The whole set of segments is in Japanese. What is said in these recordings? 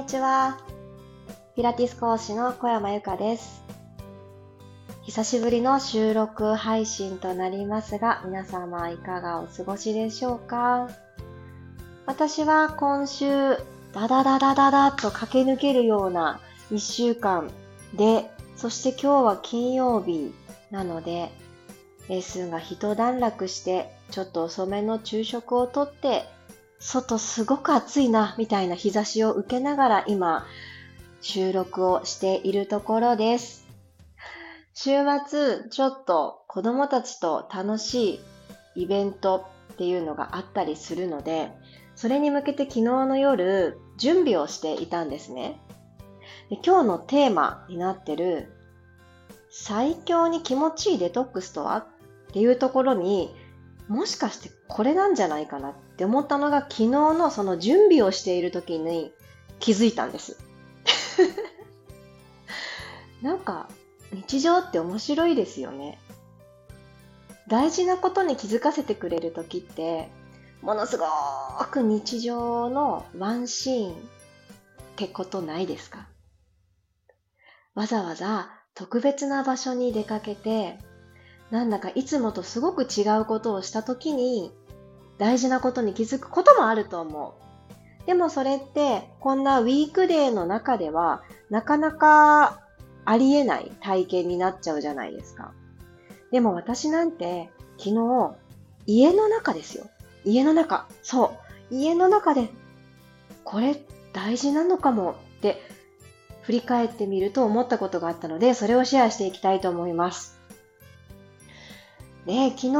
にちは。ピラティス講師の小山由かです。久しぶりの収録配信となりますが、皆様いかがお過ごしでしょうか？私は今週、ダダダダダダと駆け抜けるような一週間で、そして今日は金曜日なので、レッスンが一段落して、ちょっと遅めの昼食をとって、外すごく暑いな、みたいな日差しを受けながら今、収録をしているところです。週末、ちょっと子供たちと楽しいイベントっていうのがあったりするので、それに向けて昨日の夜、準備をしていたんですね。で今日のテーマになってる、最強に気持ちいいデトックスとは？っていうところにもしかしてこれなんじゃないかなってって思ったのが昨日のその準備をしている時に気づいたんです。なんか日常って面白いですよね。大事なことに気づかせてくれる時ってものすごく日常のワンシーンってことないですか？わざわざ特別な場所に出かけてなんだかいつもとすごく違うことをした時に大事なことに気づくこともあると思う。でもそれってこんなウィークデーの中ではなかなかありえない体験になっちゃうじゃないですか。でも私なんて昨日家の中ですよ。家の中。そう。家の中でこれ大事なのかもって振り返ってみると思ったことがあったのでそれをシェアしていきたいと思います。で、昨日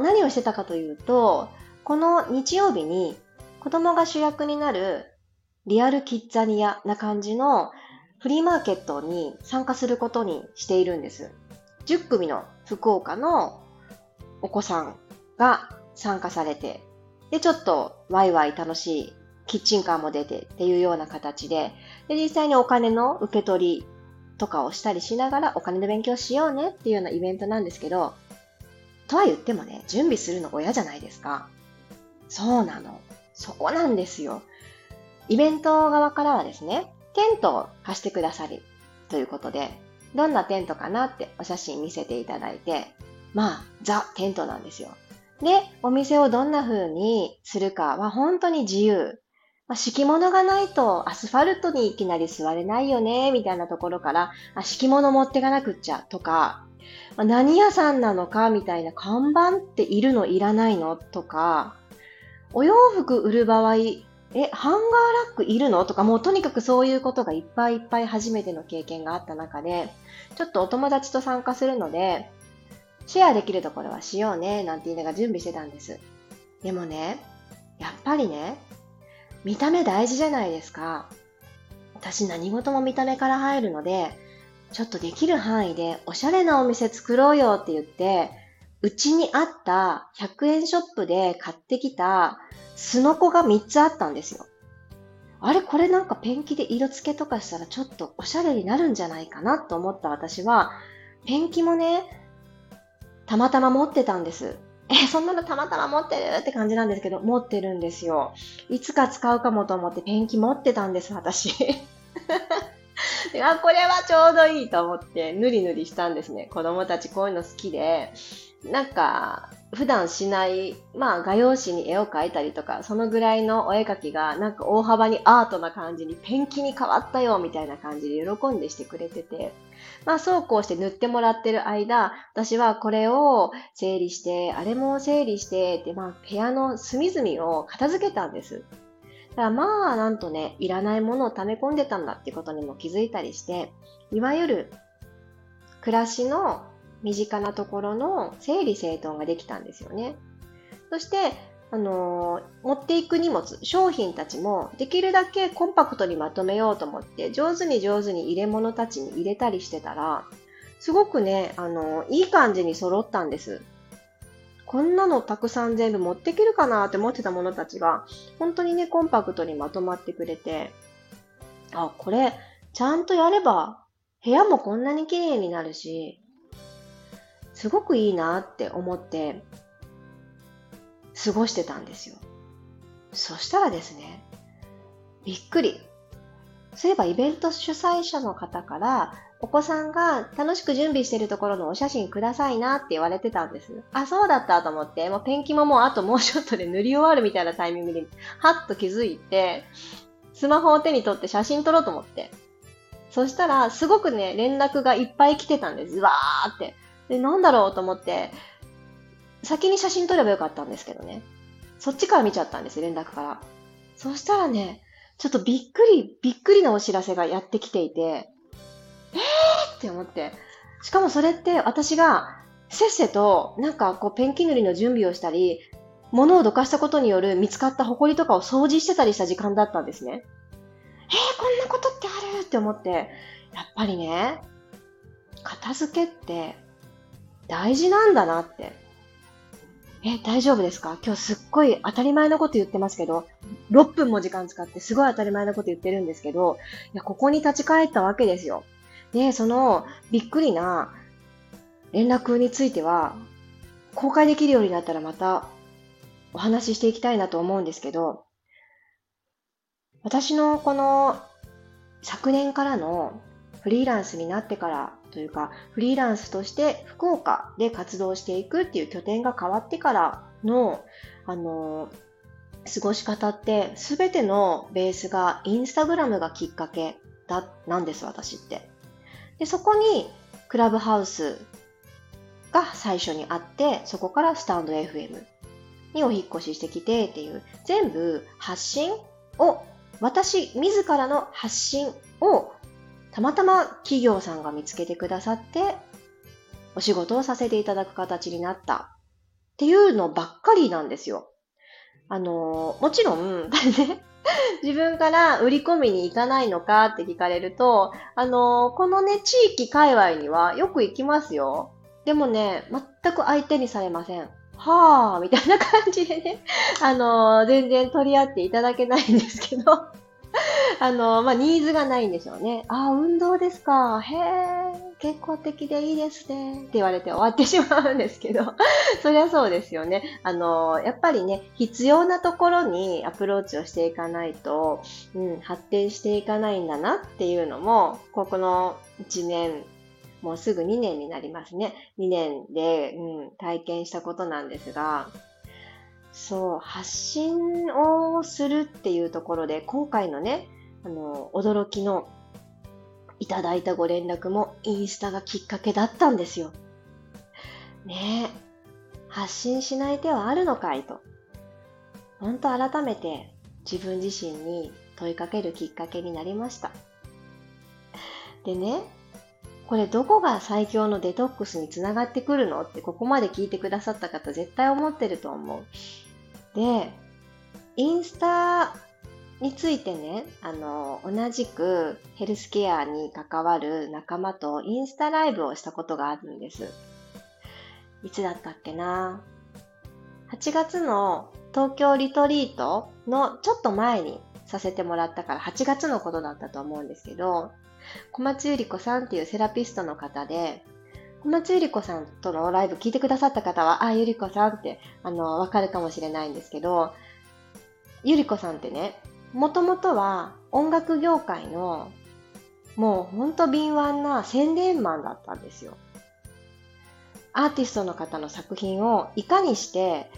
何をしてたかというと、この日曜日に子供が主役になるリアルキッザニアな感じのフリーマーケットに参加することにしているんです。10組の福岡のお子さんが参加されて、で、ちょっとワイワイ楽しいキッチンカーも出てっていうような形で、で、実際にお金の受け取りとかをしたりしながらお金の勉強しようねっていうようなイベントなんですけど、とは言ってもね、準備するの親じゃないですか。そうなの。そうなんですよ。イベント側からはですね、テントを貸してくださるということで、どんなテントかなってお写真見せていただいて、まあ、ザ・テントなんですよ。で、お店をどんな風にするかは本当に自由。まあ、敷物がないとアスファルトにいきなり座れないよね、みたいなところから、あ敷物持ってかなくっちゃとか、何屋さんなのかみたいな看板っているのいらないのとか、お洋服売る場合、え、ハンガーラックいるの？とか、もうとにかくそういうことがいっぱいいっぱい初めての経験があった中で、ちょっとお友達と参加するので、シェアできるところはしようね、なんて言いながら準備してたんです。でもね、やっぱりね、見た目大事じゃないですか。私何事も見た目から入るので、ちょっとできる範囲でおしゃれなお店作ろうよって言って、うちにあった100円ショップで買ってきたすのこが3つあったんですよ。あれこれなんかペンキで色付けとかしたらちょっとおしゃれになるんじゃないかなと思った私は、ペンキもね、たまたま持ってたんです。え、そんなのたまたま持ってるって感じなんですけど、持ってるんですよ。いつか使うかもと思ってペンキ持ってたんです、私。あ、これはちょうどいいと思ってぬりぬりしたんですね。子供たちこういうの好きで、なんか、普段しない、まあ画用紙に絵を描いたりとか、そのぐらいのお絵描きがなんか大幅にアートな感じにペンキに変わったよみたいな感じで喜んでしてくれてて、まあそうこうして塗ってもらってる間、私はこれを整理して、あれも整理して、で、まあ部屋の隅々を片付けたんです。だからまあ、なんとね、いらないものを溜め込んでたんだってことにも気づいたりして、いわゆる暮らしの身近なところの整理整頓ができたんですよね。そして、あのー、持っていく荷物、商品たちもできるだけコンパクトにまとめようと思って上手に上手に入れ物たちに入れたりしてたら、すごくね、あのー、いい感じに揃ったんです。こんなのたくさん全部持っていけるかなって思ってたものたちが、本当にね、コンパクトにまとまってくれて、あ、これ、ちゃんとやれば、部屋もこんなに綺麗になるし、すごくいいなって思って、過ごしてたんですよ。そしたらですね、びっくり。そういえばイベント主催者の方から、お子さんが楽しく準備してるところのお写真くださいなって言われてたんです。あ、そうだったと思って、もうペンキももうあともうちょっとで塗り終わるみたいなタイミングで、はっと気づいて、スマホを手に取って写真撮ろうと思って。そしたら、すごくね、連絡がいっぱい来てたんです。わーって。で、なんだろうと思って、先に写真撮ればよかったんですけどね。そっちから見ちゃったんです、連絡から。そしたらね、ちょっとびっくり、びっくりなお知らせがやってきていて、えーって思って。しかもそれって私がせっせとなんかこうペンキ塗りの準備をしたり、物をどかしたことによる見つかった埃とかを掃除してたりした時間だったんですね。えー、こんなことってあるって思って、やっぱりね、片付けって大事なんだなってえ、大丈夫ですか？今日すっごい当たり前のこと言ってますけど、6分も時間使ってすごい当たり前のこと言ってるんですけど、いや、ここに立ち返ったわけですよ。で、そのびっくりな連絡については、公開できるようになったらまたお話ししていきたいなと思うんですけど、私のこの昨年からのフリーランスになってからというか、フリーランスとして福岡で活動していくっていう拠点が変わってからの、あの、過ごし方って、すべてのベースがインスタグラムがきっかけだ、なんです、私って。で、そこに、クラブハウスが最初にあって、そこからスタンド FM にお引越ししてきてっていう、全部発信を、私自らの発信をたまたま企業さんが見つけてくださって、お仕事をさせていただく形になったっていうのばっかりなんですよ。あの、もちろん、自分から売り込みに行かないのかって聞かれると、あの、このね、地域界隈にはよく行きますよ。でもね、全く相手にされません。はぁ、みたいな感じでね、あの、全然取り合っていただけないんですけど、あの、まあ、ニーズがないんでしょうね。ああ、運動ですか。へえ、健康的でいいですね。って言われて終わってしまうんですけど、そりゃそうですよね。あの、やっぱりね、必要なところにアプローチをしていかないと、うん、発展していかないんだなっていうのも、ここの1年、もうすぐ2年になりますね。2年で、うん、体験したことなんですが、そう、発信をするっていうところで、今回のね、あの、驚きのいただいたご連絡もインスタがきっかけだったんですよ。ねえ、発信しない手はあるのかいと。ほんと改めて自分自身に問いかけるきっかけになりました。でね、これどこが最強のデトックスにつながってくるのってここまで聞いてくださった方絶対思ってると思う。で、インスタについてね、あの、同じくヘルスケアに関わる仲間とインスタライブをしたことがあるんです。いつだったっけな ?8 月の東京リトリートのちょっと前にさせてもらったから8月のことだったと思うんですけど、小松ゆり子さんっていうセラピストの方で、小松ゆり子さんとのライブ聞いてくださった方は、あ、ゆり子さんって、あの、わかるかもしれないんですけど、ゆり子さんってね、もともとは音楽業界のもうほんと敏腕な宣伝マンだったんですよ。アーティストの方の作品をいかにして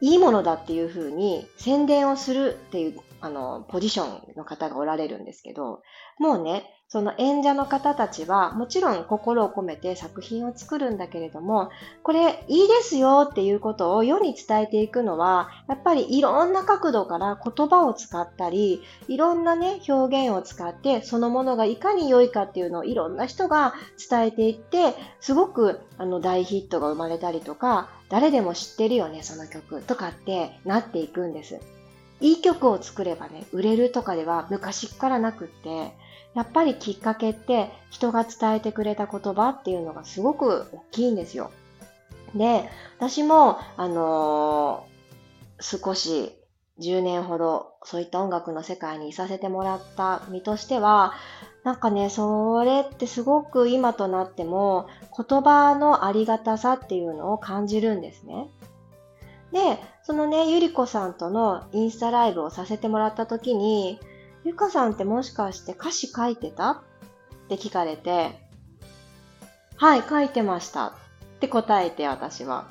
いいものだっていうふうに宣伝をするっていうあのポジションの方がおられるんですけど、もうね、その演者の方たちはもちろん心を込めて作品を作るんだけれども、これいいですよっていうことを世に伝えていくのは、やっぱりいろんな角度から言葉を使ったり、いろんなね、表現を使って、そのものがいかに良いかっていうのをいろんな人が伝えていって、すごくあの大ヒットが生まれたりとか、誰でも知ってるよね、その曲とかってなっていくんです。いい曲を作ればね、売れるとかでは昔からなくって、やっぱりきっかけって人が伝えてくれた言葉っていうのがすごく大きいんですよ。で、私も、あのー、少し10年ほどそういった音楽の世界にいさせてもらった身としては、なんかね、それってすごく今となっても言葉のありがたさっていうのを感じるんですね。で、そのね、ゆりこさんとのインスタライブをさせてもらった時に、ゆかさんってもしかして歌詞書いてた？って聞かれて、はい、書いてましたって答えて私は。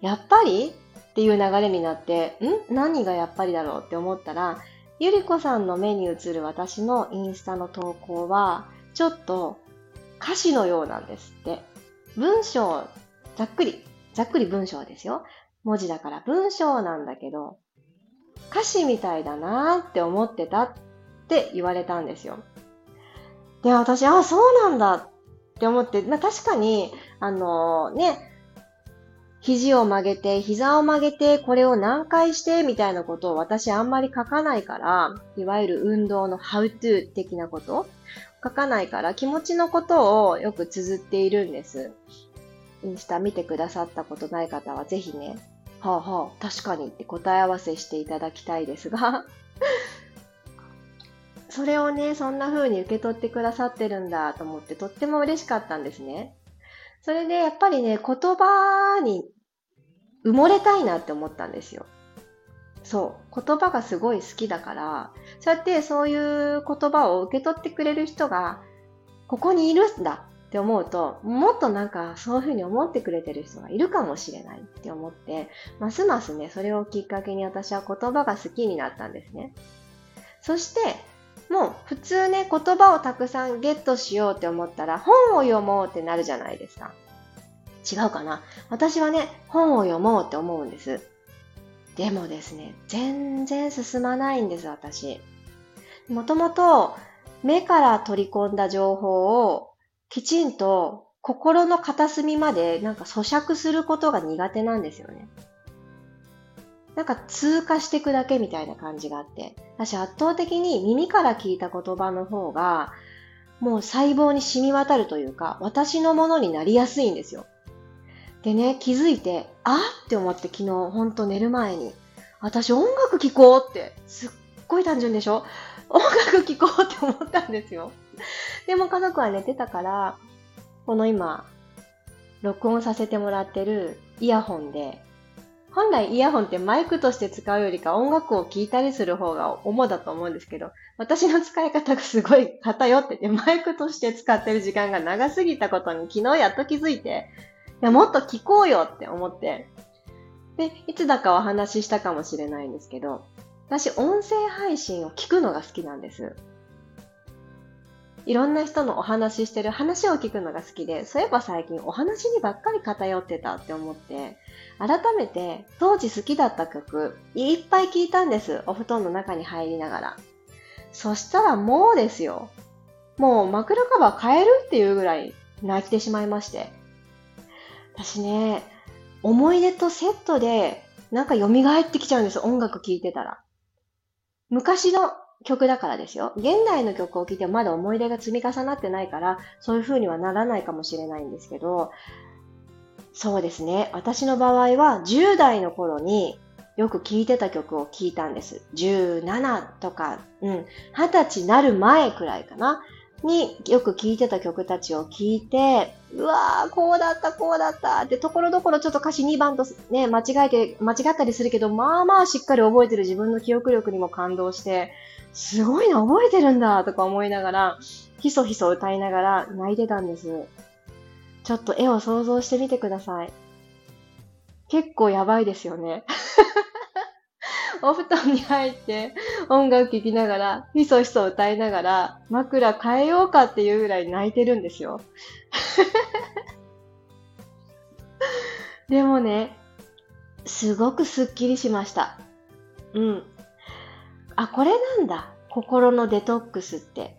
やっぱり？っていう流れになって、ん？何がやっぱりだろうって思ったら、ゆりこさんの目に映る私のインスタの投稿は、ちょっと歌詞のようなんですって。文章、ざっくり、ざっくり文章ですよ。文字だから文章なんだけど、歌詞みたいだなーって思ってたっって言われたんですよ。で、私、あ、そうなんだって思って、まあ確かに、あのー、ね、肘を曲げて、膝を曲げて、これを何回して、みたいなことを私あんまり書かないから、いわゆる運動の how to 的なこと書かないから気持ちのことをよく綴っているんです。インスタ見てくださったことない方はぜひね、はあはあ、確かにって答え合わせしていただきたいですがそれをね、そんな風に受け取ってくださってるんだと思ってとっても嬉しかったんですね。それでやっぱりね、言葉に埋もれたいなって思ったんですよ。そう。言葉がすごい好きだから、そうやってそういう言葉を受け取ってくれる人が、ここにいるんだって思うと、もっとなんかそういうふうに思ってくれてる人がいるかもしれないって思って、ますますね、それをきっかけに私は言葉が好きになったんですね。そして、もう普通ね、言葉をたくさんゲットしようって思ったら本を読もうってなるじゃないですか。違うかな？私はね、本を読もうって思うんです。でもですね、全然進まないんです、私。もともと目から取り込んだ情報をきちんと心の片隅までなんか咀嚼することが苦手なんですよね。なんか通過していくだけみたいな感じがあって。私圧倒的に耳から聞いた言葉の方がもう細胞に染み渡るというか私のものになりやすいんですよ。でね、気づいて、あって思って昨日、ほんと寝る前に、私音楽聴こうって、すっごい単純でしょ？音楽聴こうって思ったんですよ。でも家族は寝てたから、この今、録音させてもらってるイヤホンで、本来イヤホンってマイクとして使うよりか音楽を聴いたりする方が主だと思うんですけど、私の使い方がすごい偏ってて、マイクとして使ってる時間が長すぎたことに昨日やっと気づいて、いや、もっと聞こうよって思って。で、いつだかお話ししたかもしれないんですけど、私、音声配信を聞くのが好きなんです。いろんな人のお話ししてる話を聞くのが好きで、そういえば最近お話にばっかり偏ってたって思って、改めて当時好きだった曲、いっぱい聞いたんです。お布団の中に入りながら。そしたらもうですよ。もう枕カバー変えるっていうぐらい泣いてしまいまして。私ね、思い出とセットでなんか蘇ってきちゃうんです音楽聴いてたら。昔の曲だからですよ。現代の曲を聴いてもまだ思い出が積み重なってないから、そういう風にはならないかもしれないんですけど、そうですね。私の場合は10代の頃によく聴いてた曲を聴いたんです。17とか、うん、20歳なる前くらいかな。によく聴いてた曲たちを聴いて、うわー、こうだった、こうだったって、ところどころちょっと歌詞2番とね、間違えて、間違ったりするけど、まあまあしっかり覚えてる自分の記憶力にも感動して、すごいな、覚えてるんだとか思いながら、ひそひそ歌いながら泣いてたんです。ちょっと絵を想像してみてください。結構やばいですよね。お布団に入って音楽聴きながら、ひそひそ歌いながら、枕変えようかっていうぐらい泣いてるんですよ。でもね、すごくスッキリしました。うん。あ、これなんだ。心のデトックスって。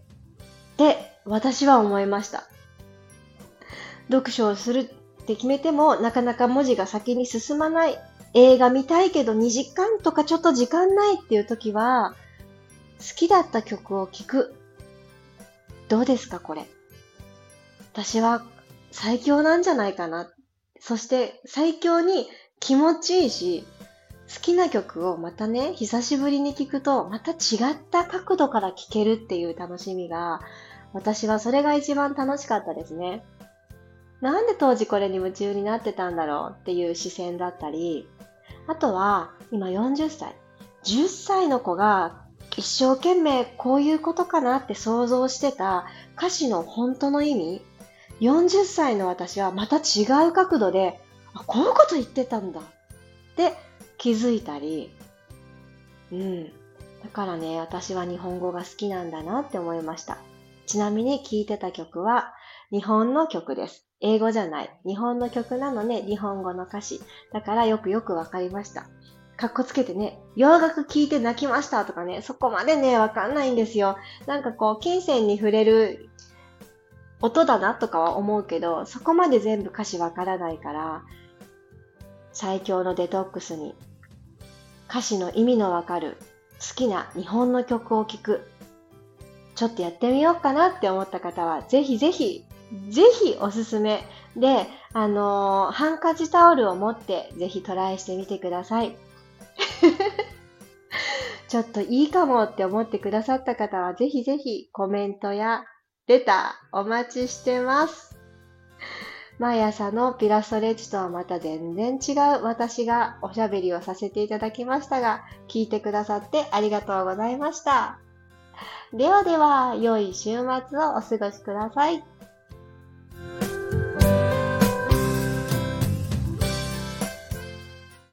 って私は思いました。読書をするって決めても、なかなか文字が先に進まない映画見たいけど2時間とかちょっと時間ないっていう時は、好きだった曲を聴く。どうですか、これ。私は最強なんじゃないかな。そして最強に気持ちいいし、好きな曲をまたね、久しぶりに聴くと、また違った角度から聴けるっていう楽しみが、私はそれが一番楽しかったですね。なんで当時これに夢中になってたんだろうっていう視線だったり、あとは今40歳。10歳の子が一生懸命こういうことかなって想像してた歌詞の本当の意味、40歳の私はまた違う角度で、あ、こういうこと言ってたんだって気づいたり、うん。だからね、私は日本語が好きなんだなって思いました。ちなみに聴いてた曲は日本の曲です。英語じゃない。日本の曲なのね、日本語の歌詞。だからよくよくわかりました。かっこつけてね、洋楽聴いて泣きましたとかね、そこまでね、わかんないんですよ。なんかこう、金銭に触れる音だなとかは思うけど、そこまで全部歌詞わからないから、最強のデトックスに歌詞の意味のわかる好きな日本の曲を聴く。ちょっとやってみようかなって思った方は、ぜひぜひ、ぜひおすすめで、あのー、ハンカチタオルを持ってぜひトライしてみてください。ちょっといいかもって思ってくださった方は、ぜひぜひコメントやレターお待ちしてます。毎朝のピラストレッチとはまた全然違う私がおしゃべりをさせていただきましたが、聞いてくださってありがとうございました。ではでは、良い週末をお過ごしください。